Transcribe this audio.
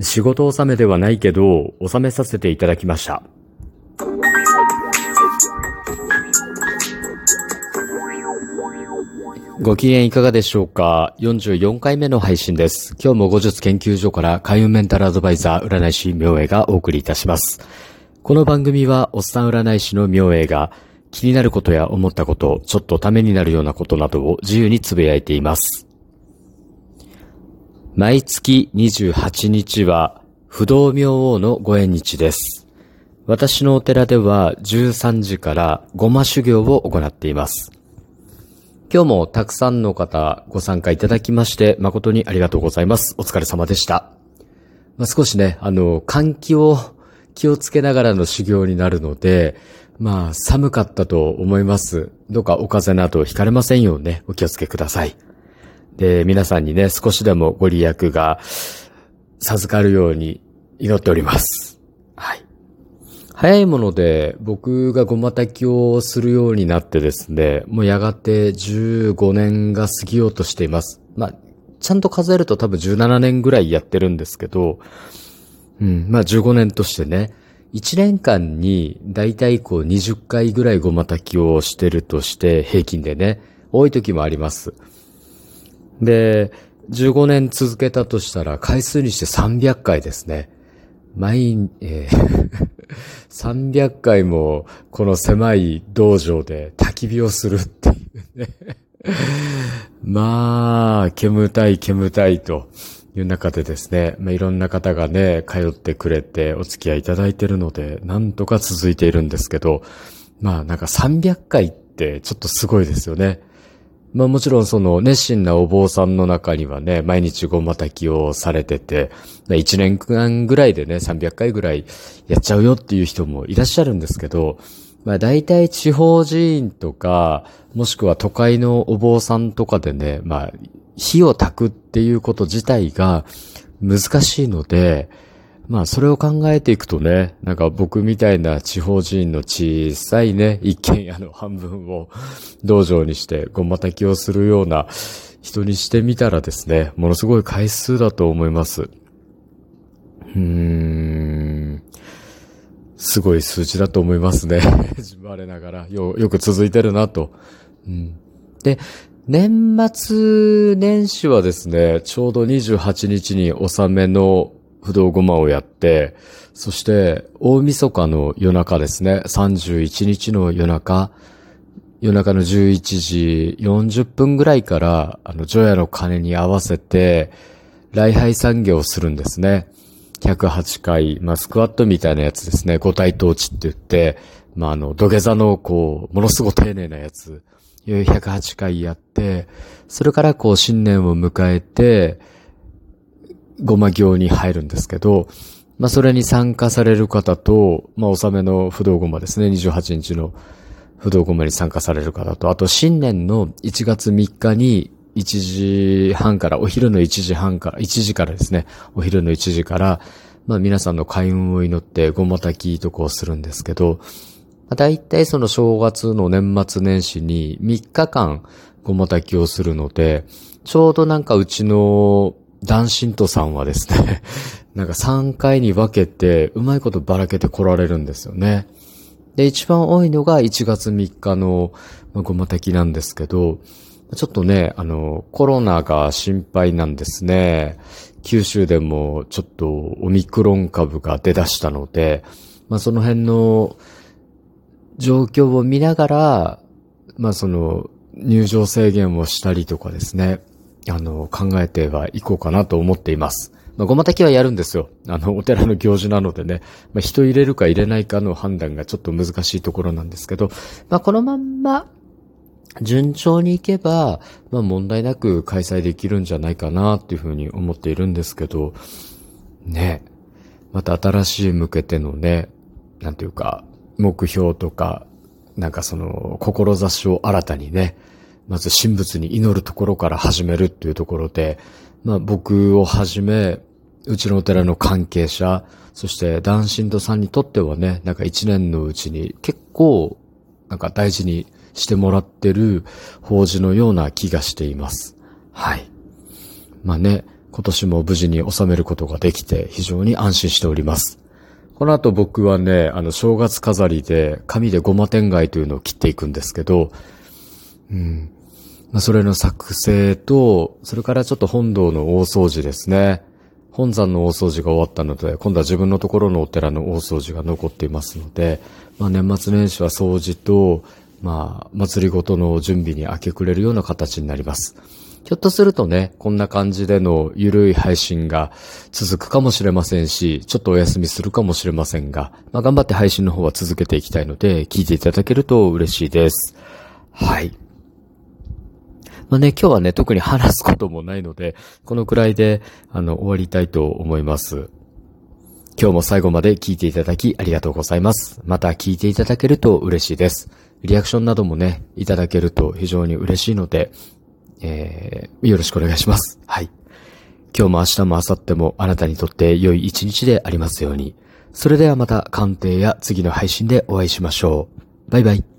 仕事納めではないけど、納めさせていただきました。ご機嫌いかがでしょうか ?44 回目の配信です。今日も後日研究所から開運メンタルアドバイザー占い師明恵がお送りいたします。この番組はおっさん占い師の明恵が気になることや思ったこと、ちょっとためになるようなことなどを自由につぶやいています。毎月28日は不動明王のご縁日です。私のお寺では13時からごま修行を行っています。今日もたくさんの方ご参加いただきまして誠にありがとうございます。お疲れ様でした。まあ、少しね、あの、換気を気をつけながらの修行になるので、まあ、寒かったと思います。どうかお風邪などひかれませんようね、お気をつけください。で、皆さんにね、少しでもご利益が授かるように祈っております。はい。早いもので僕がごま炊きをするようになってですね、もうやがて15年が過ぎようとしています。まあ、ちゃんと数えると多分17年ぐらいやってるんですけど、うん、まあ15年としてね、1年間にだいたいこう20回ぐらいごま炊きをしてるとして平均でね、多い時もあります。で、15年続けたとしたら回数にして300回ですね。毎、えー 300回もこの狭い道場で焚き火をするっていうね まあ、煙たい煙たいという中でですね、まあ、いろんな方がね、通ってくれてお付き合いいただいてるので、なんとか続いているんですけど、まあなんか300回ってちょっとすごいですよね。まあもちろんその熱心なお坊さんの中にはね、毎日ごま炊きをされてて、1年間ぐらいでね、300回ぐらいやっちゃうよっていう人もいらっしゃるんですけど、まあ大体地方寺院とか、もしくは都会のお坊さんとかでね、まあ火を炊くっていうこと自体が難しいので、まあそれを考えていくとね、なんか僕みたいな地方人の小さいね、一軒家の半分を 道場にしてごま炊きをするような人にしてみたらですね、ものすごい回数だと思います。うーん。すごい数字だと思いますね。自我ながらよ、よく続いてるなと。うん、で、年末年始はですね、ちょうど28日に納めの不動ごまをやって、そして大晦日の夜中ですね、31日の夜中、夜中の11時40分ぐらいから、あの、除夜の鐘に合わせて、礼拝産業をするんですね。108回、まあ、スクワットみたいなやつですね。五体統治って言って、まあ、あの、土下座の、こう、ものすごく丁寧なやつ、108回やって、それからこう、新年を迎えて、ごま行に入るんですけど、まあ、それに参加される方と、まあ、納めの不動ごまですね、28日の不動ごまに参加される方と、あと新年の1月3日に1時半から、お昼の1時半から、1時からですね、お昼の1時から、まあ皆さんの開運を祈ってごま炊きとこうするんですけど、まあ、大体その正月の年末年始に3日間ごま炊きをするので、ちょうどなんかうちの男神とさんはですね、なんか3回に分けて、うまいことばらけて来られるんですよね。で、一番多いのが1月3日の、ごま炊きなんですけど、ちょっとね、あの、コロナが心配なんですね。九州でもちょっとオミクロン株が出だしたので、まあその辺の状況を見ながら、まあその入場制限をしたりとかですね、あの、考えてはいこうかなと思っています。まあ、ごま炊きはやるんですよ。あの、お寺の行事なのでね、まあ、人入れるか入れないかの判断がちょっと難しいところなんですけど、まあ、このまんま、順調にいけば、まあ、問題なく開催できるんじゃないかなっていうふうに思っているんですけど、ね、また新しい向けてのね、なんていうか、目標とか、なんかその、志を新たにね、まず神仏に祈るところから始めるっていうところで、まあ僕をはじめ、うちのお寺の関係者、そして男神とさんにとってはね、なんか一年のうちに結構、なんか大事にしてもらってる法事のような気がしています。はい。まあね、今年も無事に収めることができて非常に安心しております。この後僕はね、あの正月飾りで紙でごま天蓋というのを切っていくんですけど、うん。まあ、それの作成と、それからちょっと本堂の大掃除ですね。本山の大掃除が終わったので、今度は自分のところのお寺の大掃除が残っていますので、まあ、年末年始は掃除と、まあ、祭りごとの準備に明け暮れるような形になります。ひょっとするとね、こんな感じでのゆるい配信が続くかもしれませんし、ちょっとお休みするかもしれませんが、まあ、頑張って配信の方は続けていきたいので、聞いていただけると嬉しいです。はい。まあね、今日はね、特に話すこともないので、このくらいで、あの、終わりたいと思います。今日も最後まで聞いていただきありがとうございます。また聞いていただけると嬉しいです。リアクションなどもね、いただけると非常に嬉しいので、えー、よろしくお願いします。はい。今日も明日も明後日もあなたにとって良い一日でありますように。それではまた鑑定や次の配信でお会いしましょう。バイバイ。